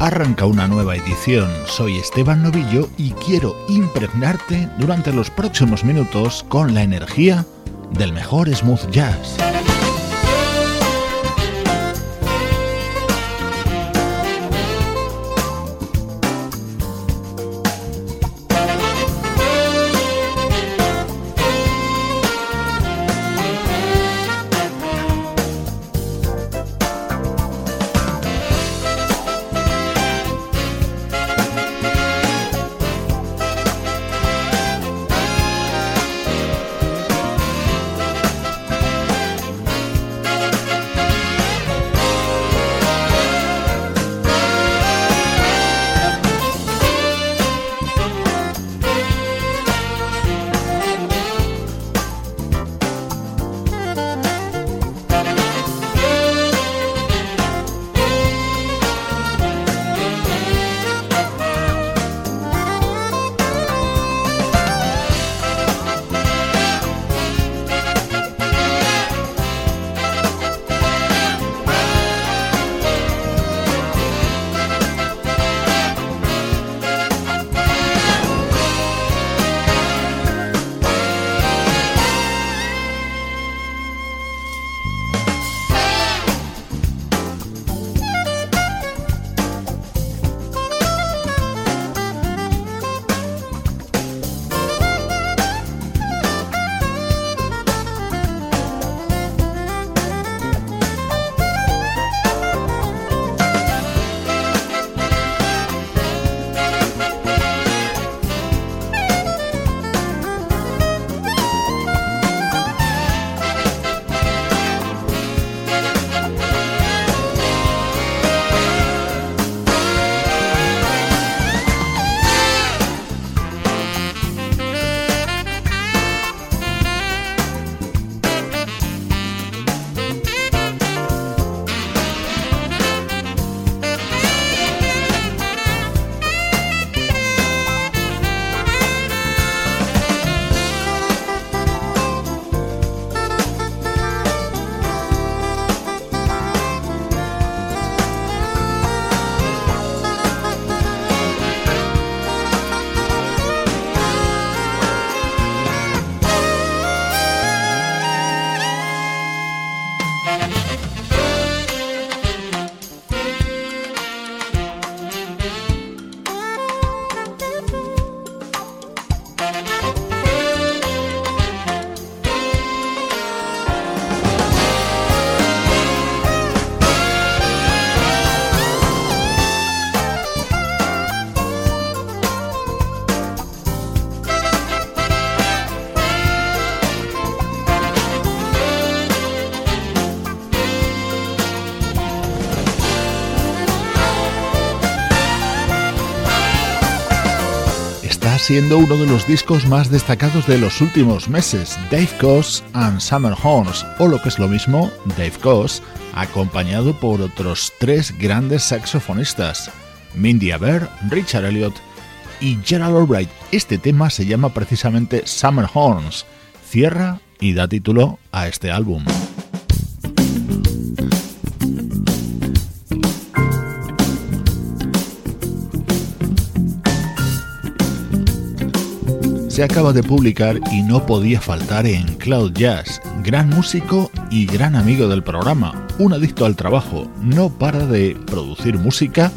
Arranca una nueva edición. Soy Esteban Novillo y quiero impregnarte durante los próximos minutos con la energía del mejor smooth jazz. Siendo uno de los discos más destacados de los últimos meses, Dave Coase and Summer Horns, o lo que es lo mismo, Dave Coase, acompañado por otros tres grandes saxofonistas, Mindy Aber, Richard Elliott y Gerald Albright. Este tema se llama precisamente Summer Horns, cierra y da título a este álbum. Se acaba de publicar y no podía faltar en Cloud Jazz, gran músico y gran amigo del programa, un adicto al trabajo, no para de producir música,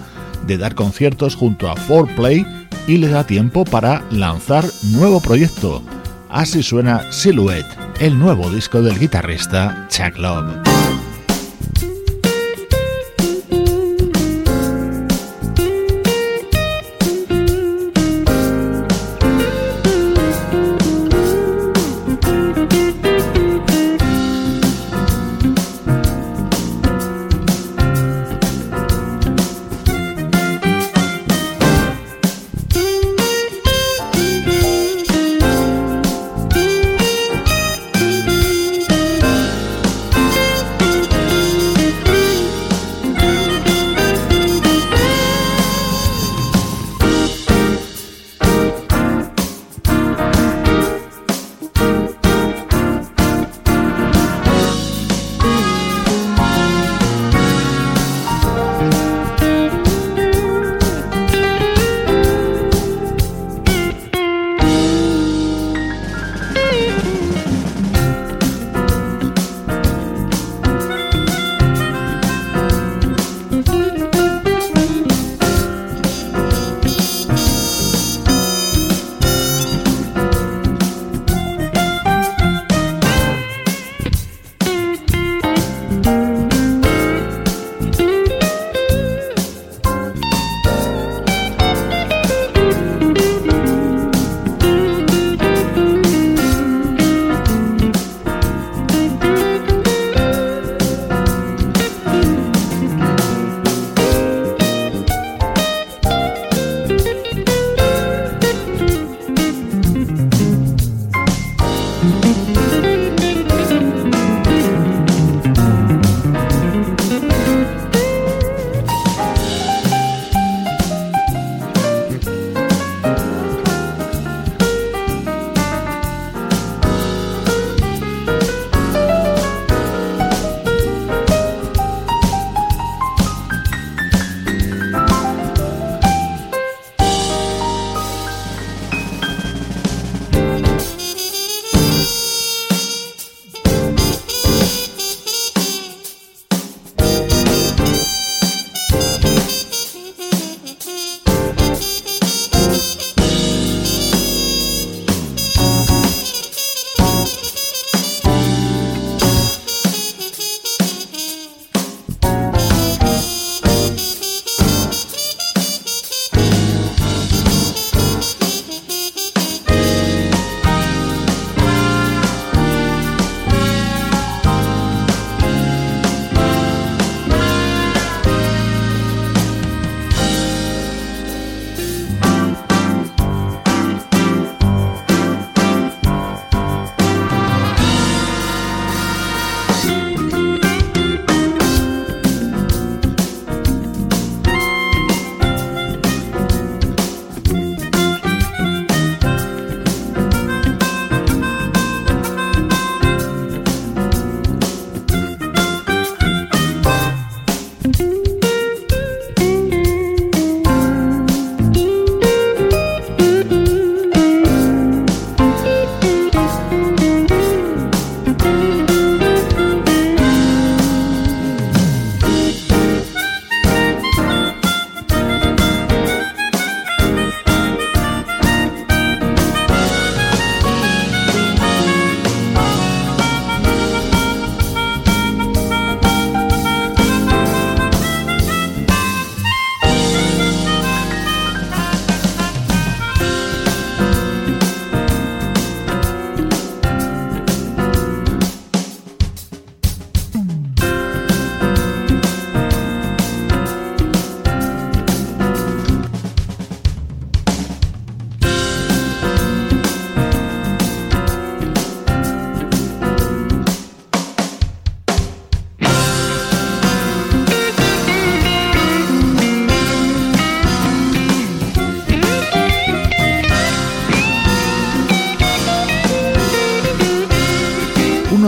de dar conciertos junto a 4Play y le da tiempo para lanzar nuevo proyecto. Así suena Silhouette, el nuevo disco del guitarrista Chuck Love.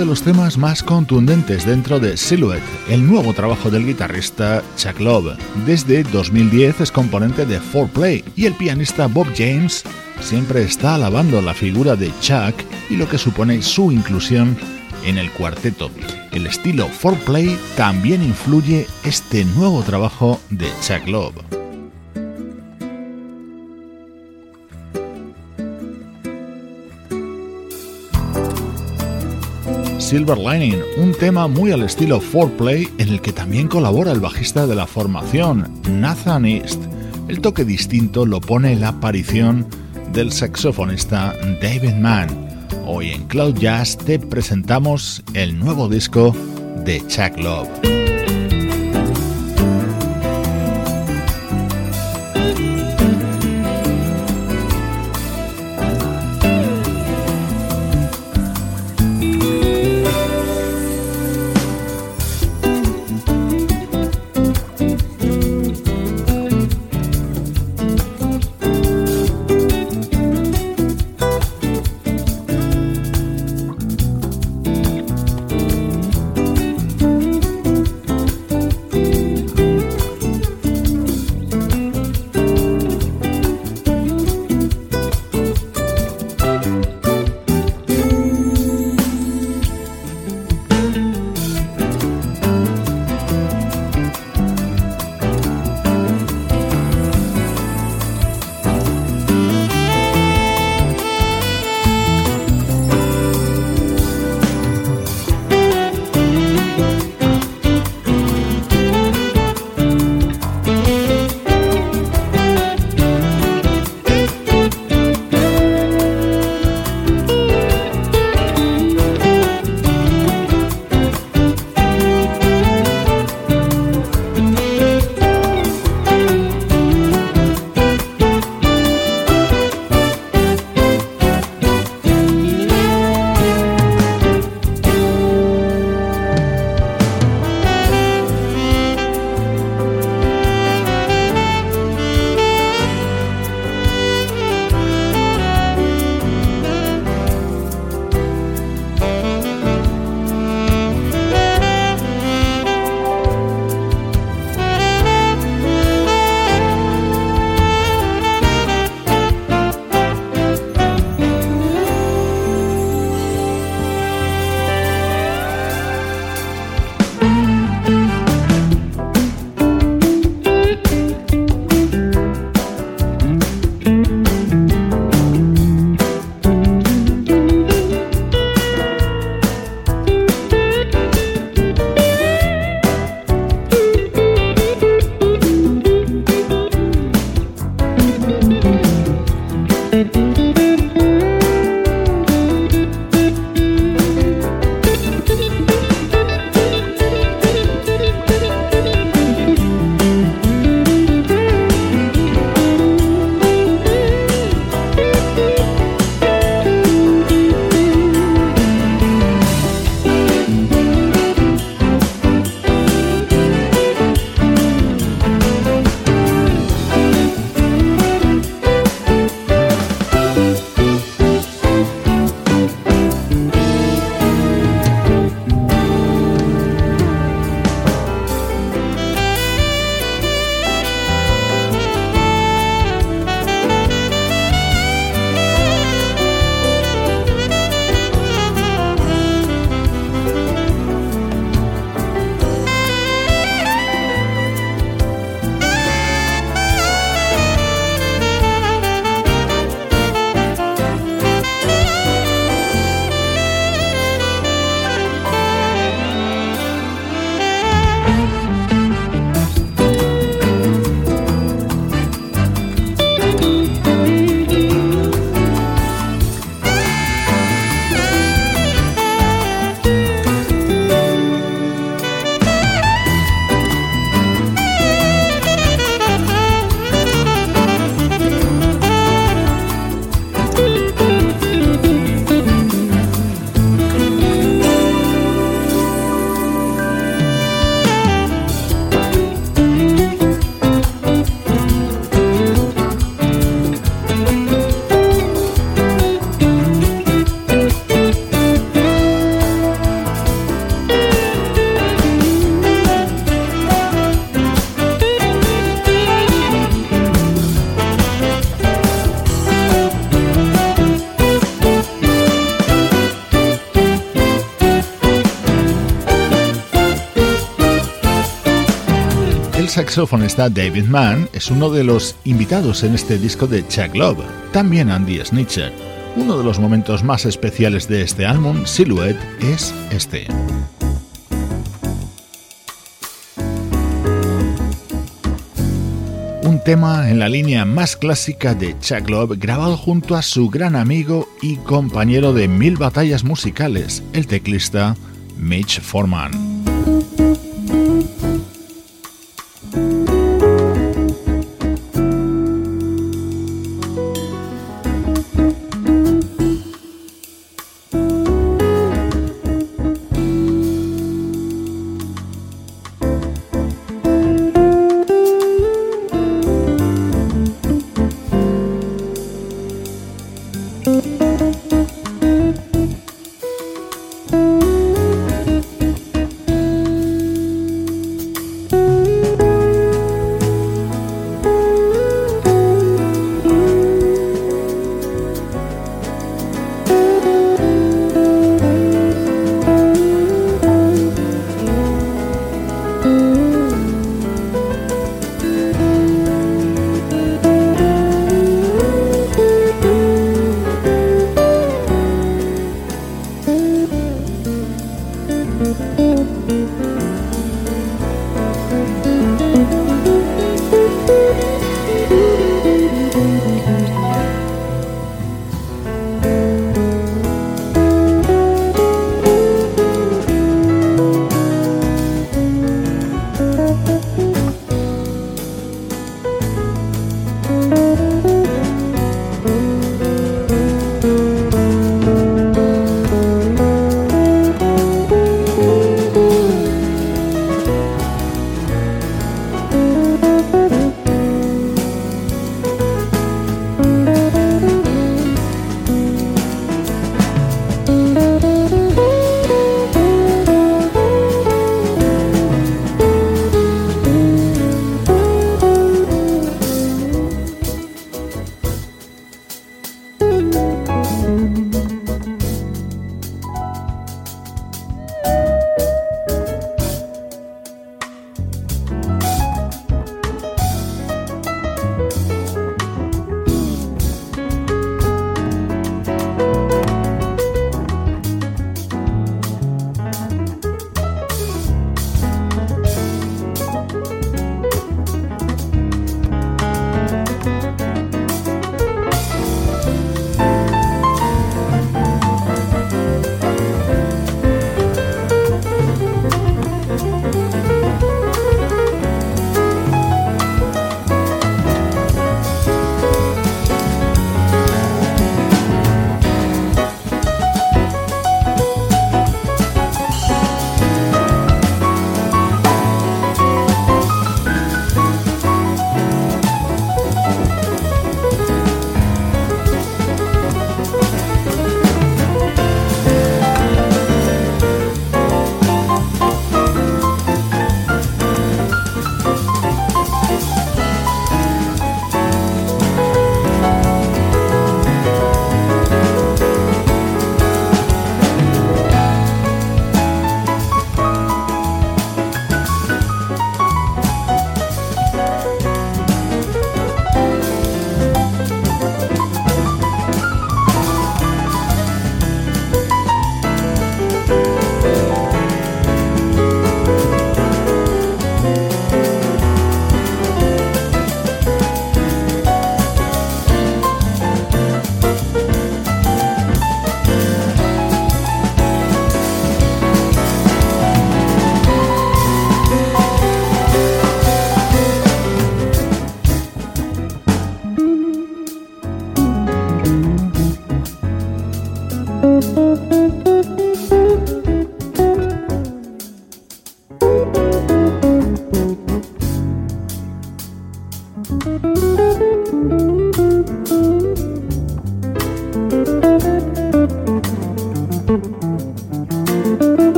Los temas más contundentes dentro de Silhouette, el nuevo trabajo del guitarrista Chuck Love. Desde 2010 es componente de 4Play y el pianista Bob James siempre está alabando la figura de Chuck y lo que supone su inclusión en el cuarteto. El estilo 4Play también influye este nuevo trabajo de Chuck Love. Silver Lining, un tema muy al estilo Foreplay en el que también colabora el bajista de la formación, Nathan East. El toque distinto lo pone la aparición del saxofonista David Mann. Hoy en Cloud Jazz te presentamos el nuevo disco de Chuck Love. Saxofonista David Mann es uno de los invitados en este disco de Chuck Love, también Andy Snitcher. Uno de los momentos más especiales de este álbum, Silhouette, es este. Un tema en la línea más clásica de Chuck Love, grabado junto a su gran amigo y compañero de mil batallas musicales, el teclista Mitch Foreman.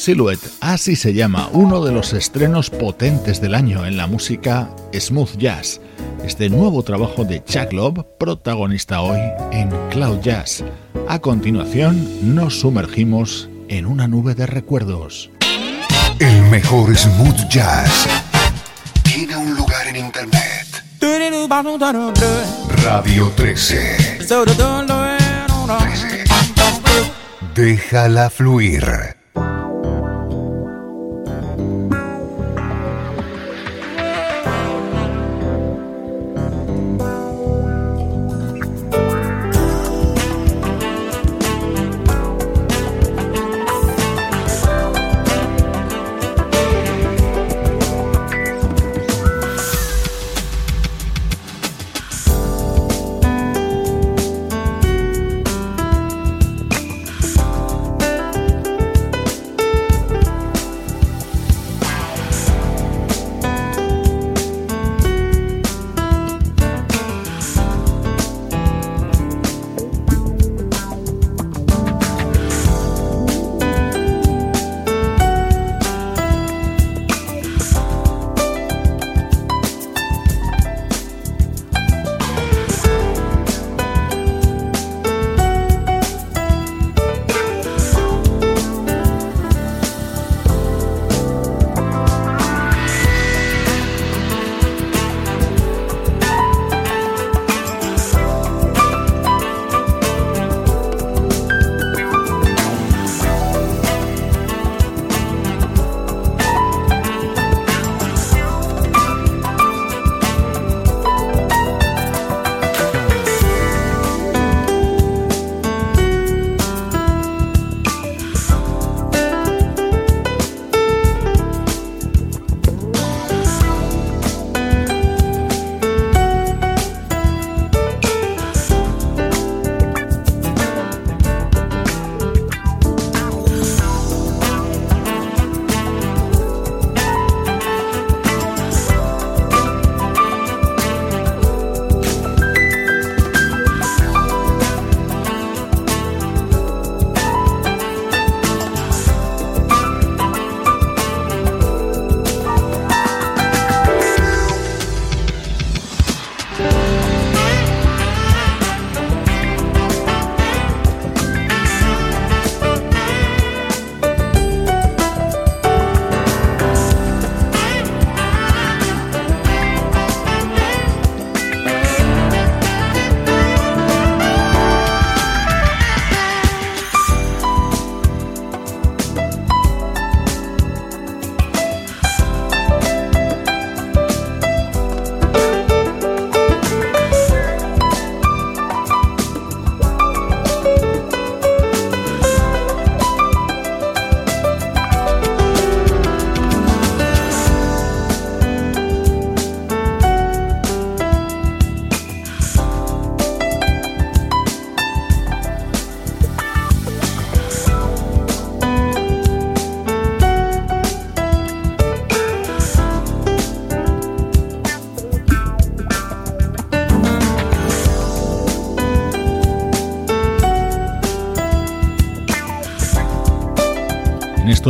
Silhouette, así se llama, uno de los estrenos potentes del año en la música smooth jazz. Este nuevo trabajo de Chuck Love, protagonista hoy en Cloud Jazz. A continuación, nos sumergimos en una nube de recuerdos. El mejor smooth jazz tiene un lugar en internet. Radio 13. 13. Déjala fluir.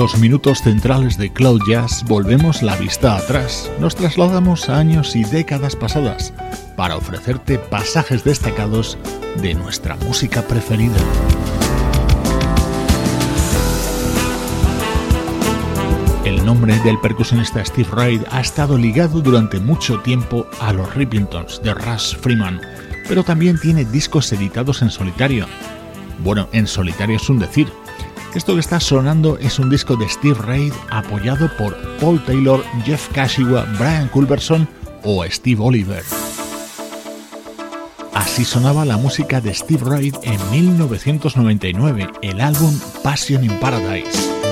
Estos minutos centrales de Cloud Jazz volvemos la vista atrás, nos trasladamos a años y décadas pasadas para ofrecerte pasajes destacados de nuestra música preferida. El nombre del percusionista Steve Reid ha estado ligado durante mucho tiempo a los Rippingtons de Russ Freeman, pero también tiene discos editados en solitario. Bueno, en solitario es un decir, esto que está sonando es un disco de Steve Reid apoyado por Paul Taylor, Jeff Kashiwa, Brian Culberson o Steve Oliver. Así sonaba la música de Steve Reid en 1999, el álbum Passion in Paradise.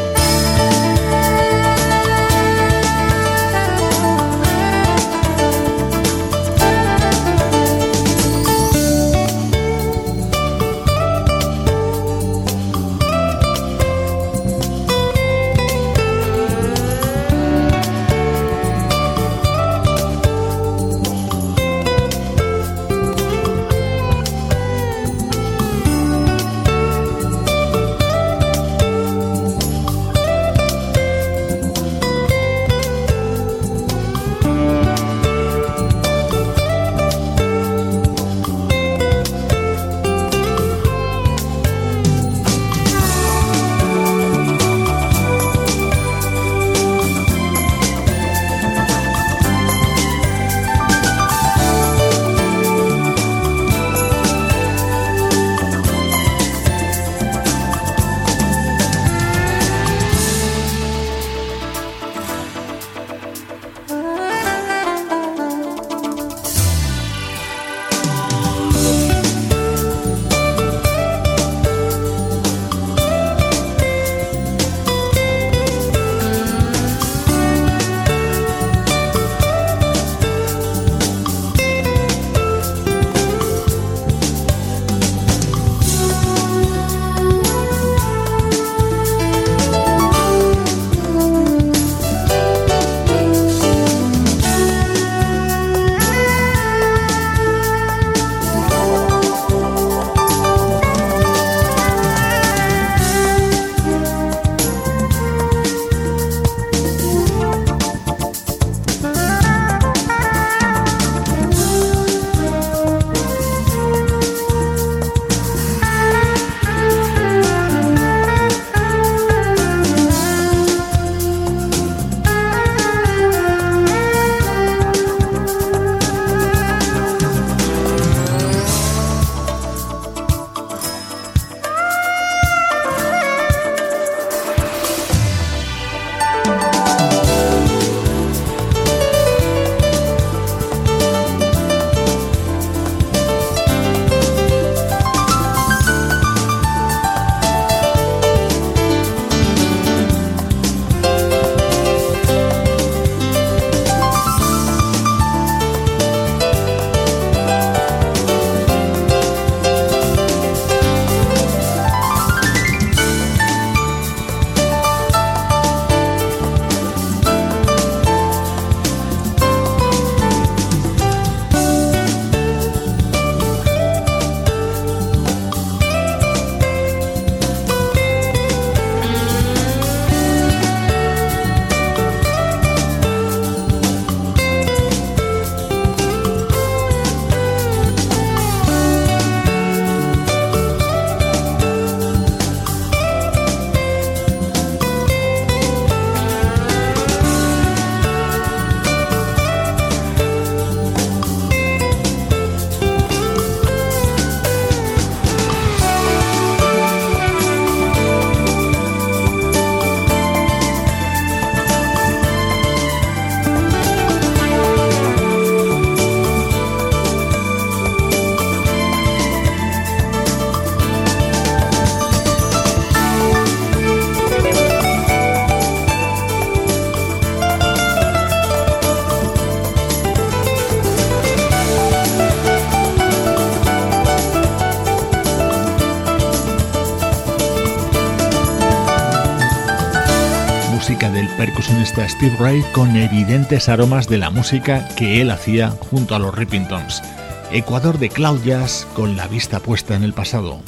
Steve Ray con evidentes aromas de la música que él hacía junto a los Rippingtons. Ecuador de Cloud Jazz con la vista puesta en el pasado.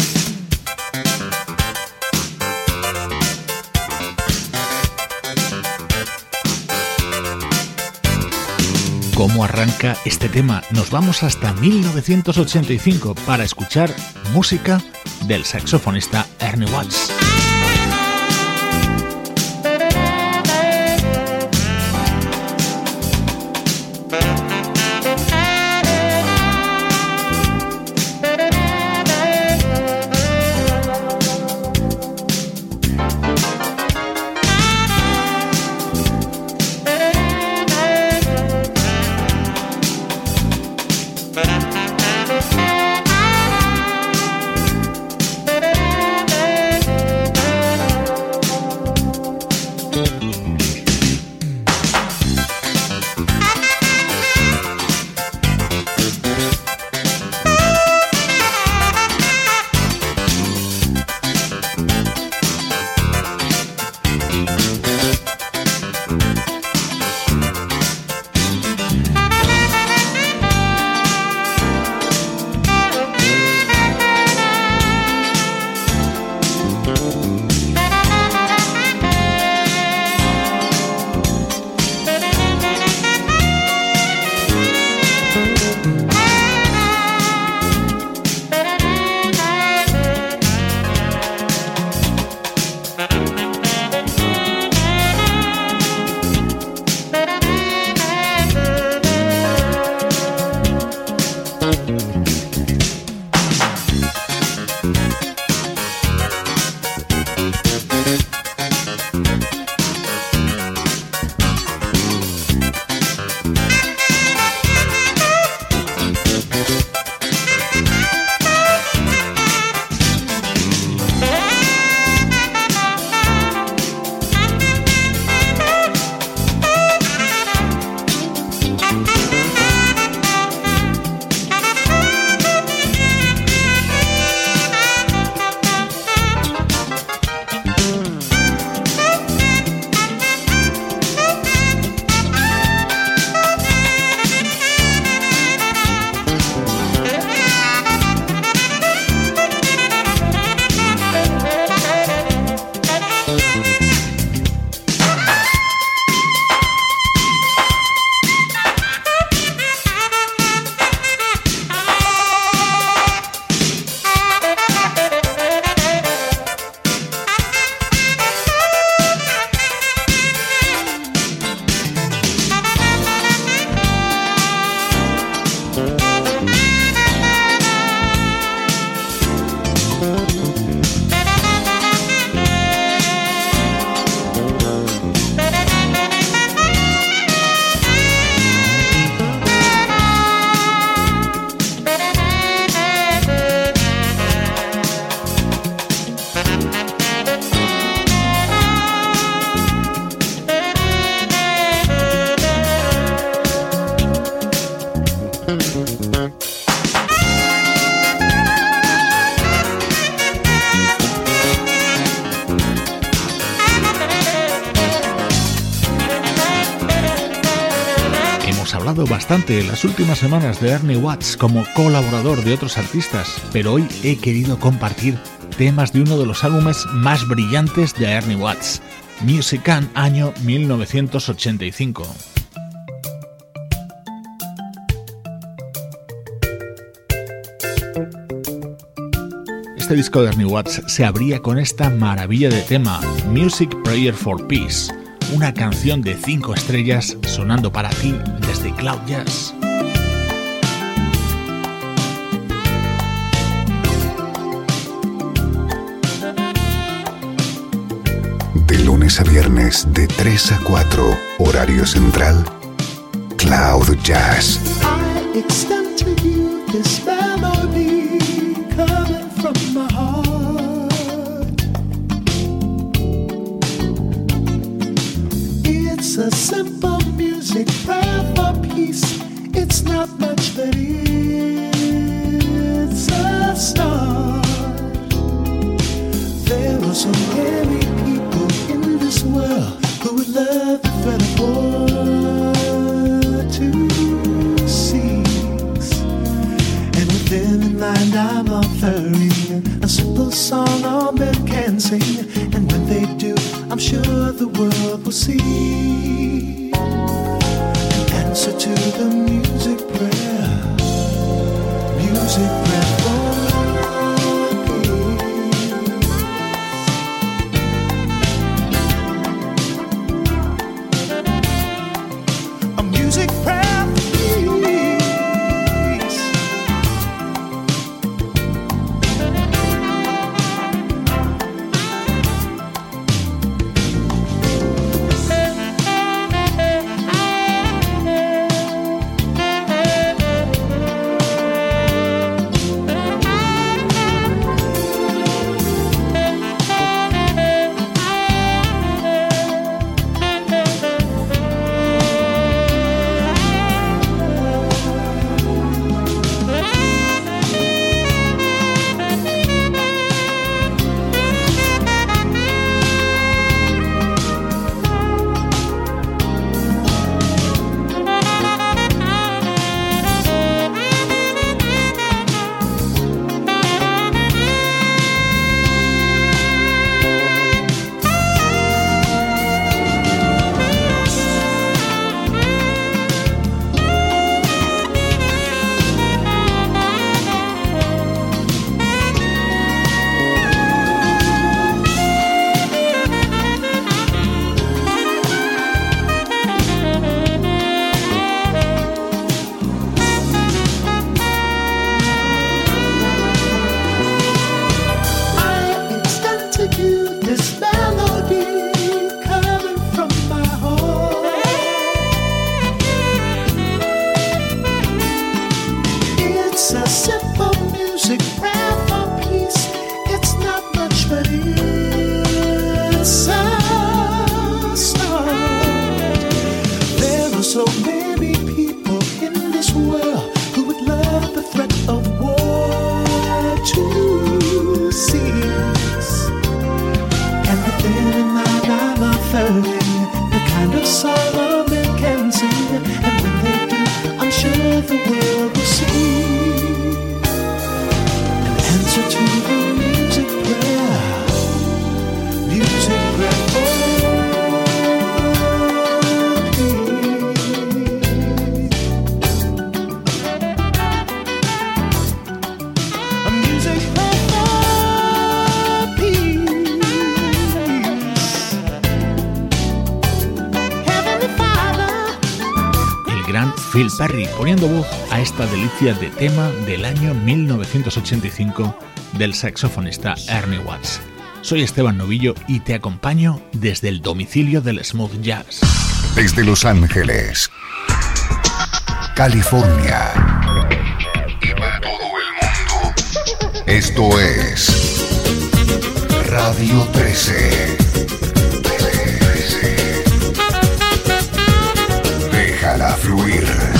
cómo arranca este tema. Nos vamos hasta 1985 para escuchar música del saxofonista Ernie Watts. Bastante las últimas semanas de Ernie Watts como colaborador de otros artistas, pero hoy he querido compartir temas de uno de los álbumes más brillantes de Ernie Watts, Music año 1985. Este disco de Ernie Watts se abría con esta maravilla de tema, Music Prayer for Peace una canción de 5 estrellas sonando para ti desde Cloud Jazz. De lunes a viernes de 3 a 4, horario central, Cloud Jazz. a simple music prayer. Not much, but it's a start. There are so many people in this world who would love the thread of war to cease. And within a line I'm offering a simple song all men can sing. And when they do, I'm sure the world will see an answer to the music poniendo voz a esta delicia de tema del año 1985 del saxofonista Ernie Watts. Soy Esteban Novillo y te acompaño desde el domicilio del smooth jazz. Desde Los Ángeles, California y para todo el mundo. Esto es Radio 13. 13. Déjala fluir.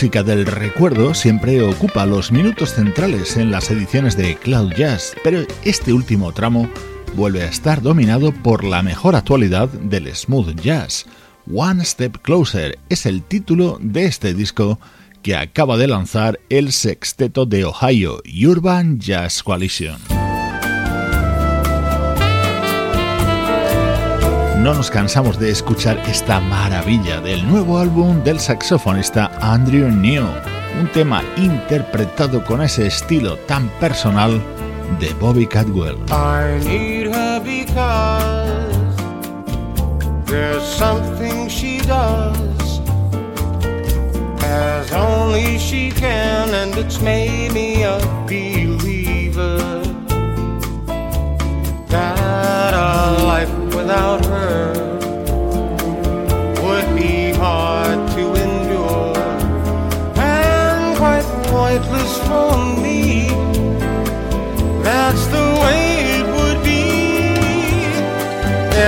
Música del recuerdo siempre ocupa los minutos centrales en las ediciones de Cloud Jazz, pero este último tramo vuelve a estar dominado por la mejor actualidad del smooth jazz. One Step Closer es el título de este disco que acaba de lanzar el sexteto de Ohio, Urban Jazz Coalition. No nos cansamos de escuchar esta maravilla del nuevo álbum del saxofonista Andrew New, un tema interpretado con ese estilo tan personal de Bobby Cadwell. Without her would be hard to endure and quite pointless for me. That's the way it would be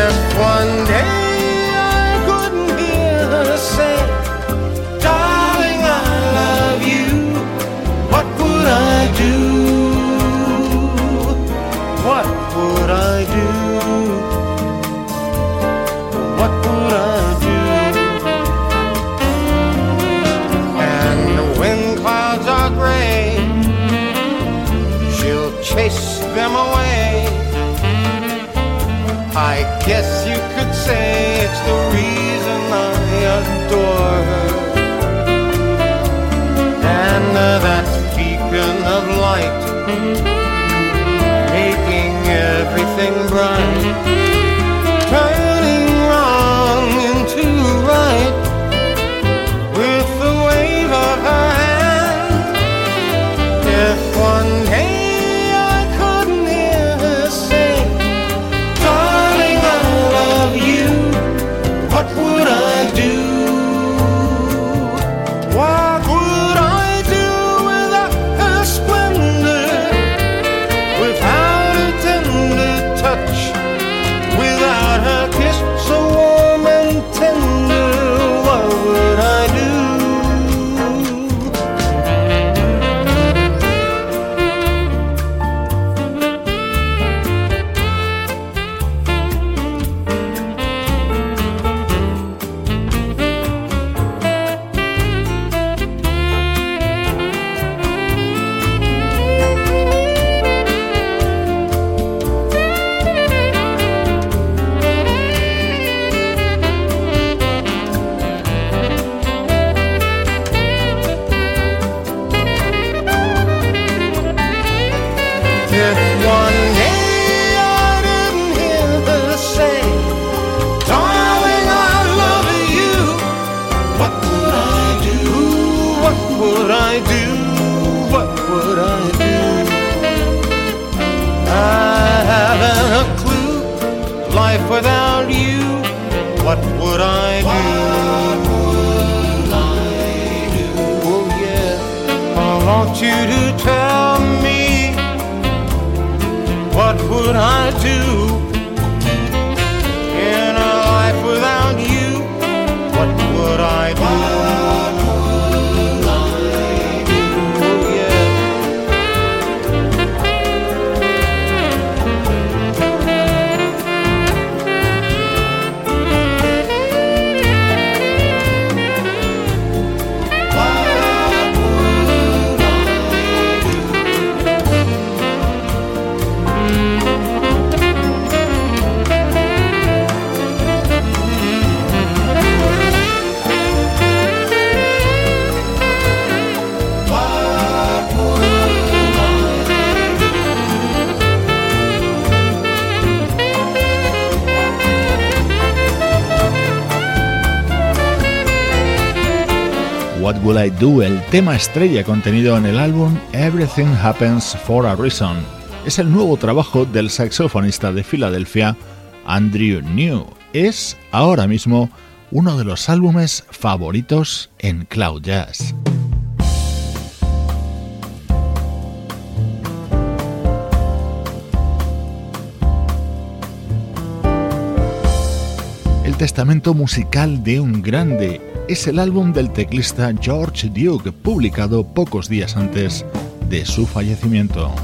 if one day I couldn't hear her say, Darling, I love you. What would I do? Say it's the reason I adore her. And uh, that beacon of light, making everything bright. I Do, el tema estrella contenido en el álbum Everything Happens for a Reason. Es el nuevo trabajo del saxofonista de Filadelfia, Andrew New. Es ahora mismo uno de los álbumes favoritos en Cloud Jazz. testamento musical de un grande. Es el álbum del teclista George Duke, publicado pocos días antes de su fallecimiento.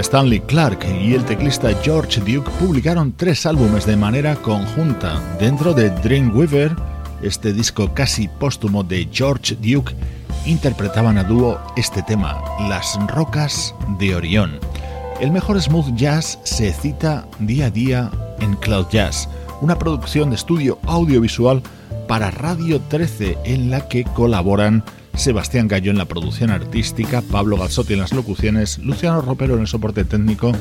Stanley Clark y el teclista George Duke publicaron tres álbumes de manera conjunta. Dentro de Dreamweaver, este disco casi póstumo de George Duke, interpretaban a dúo este tema, Las Rocas de Orión. El mejor smooth jazz se cita día a día en Cloud Jazz, una producción de estudio audiovisual para Radio 13 en la que colaboran Sebastián Gallo en la producción artística, Pablo Gazzotti en las locuciones, Luciano Ropero en el soporte técnico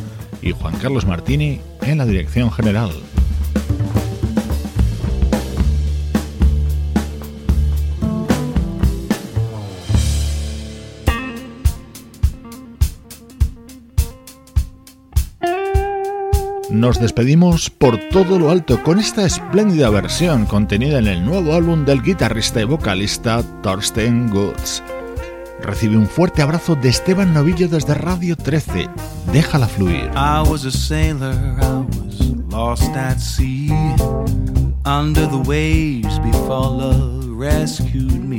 y Juan Carlos Martini en la dirección general. Nos despedimos por todo lo alto con esta espléndida versión contenida en el nuevo álbum del guitarrista y vocalista Thorsten Goods. Recibe un fuerte abrazo de Esteban Novillo desde Radio 13. Déjala fluir. I was a sailor, I was lost at sea. Under the waves before love rescued me.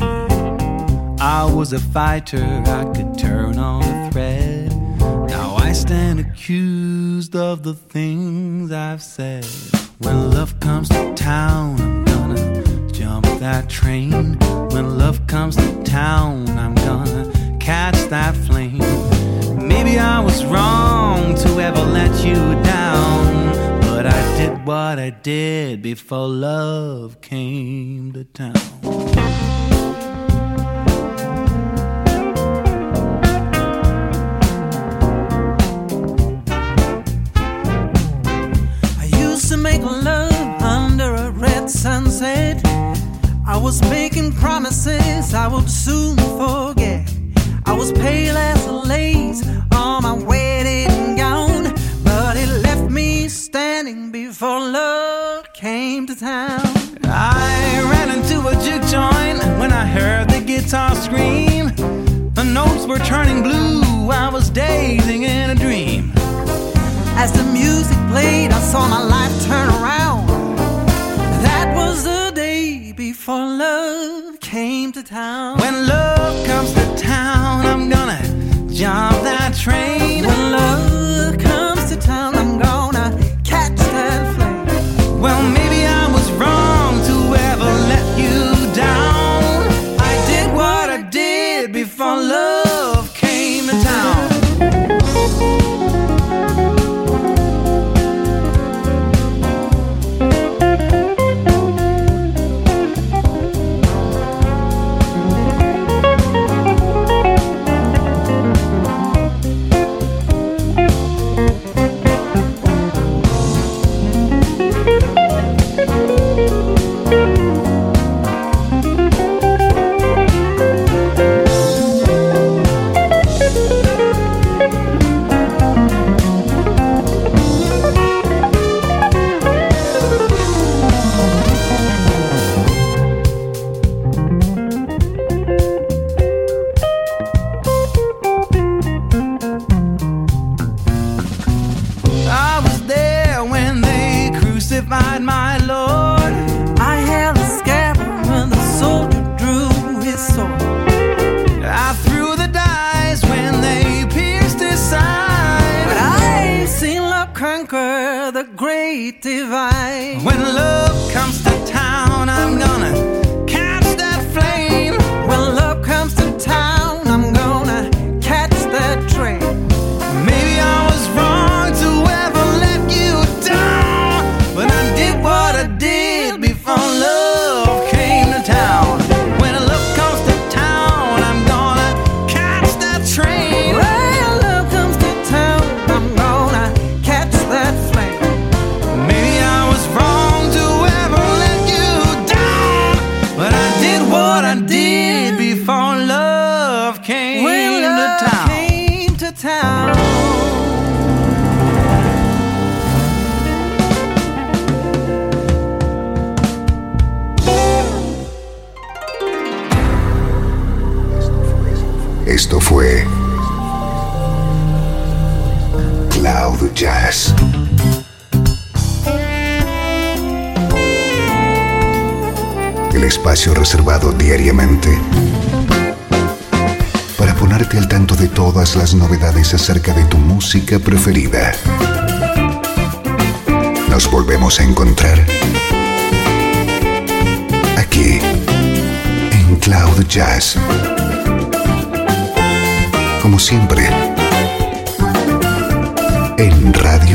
I was a fighter, I could turn on a thread. Now I stand accused of the things I've said. When love comes to town, I'm gonna jump that train. When love comes to town, I'm gonna catch that flame. Maybe I was wrong to ever let you down, but I did what I did before love came to town. Was making promises I would soon forget. I was pale as a lace on my wedding gown, but it left me standing before love came to town. I ran into a juke joint when I heard the guitar scream. The notes were turning blue, I was dazing in a dream. As the music played, I saw my life turn around. Before love came to town. When love comes to town, I'm gonna jump that train. When love comes to town, I'm gonna catch that flame. Well, été música preferida. Nos volvemos a encontrar aquí en Cloud Jazz. Como siempre, en Radio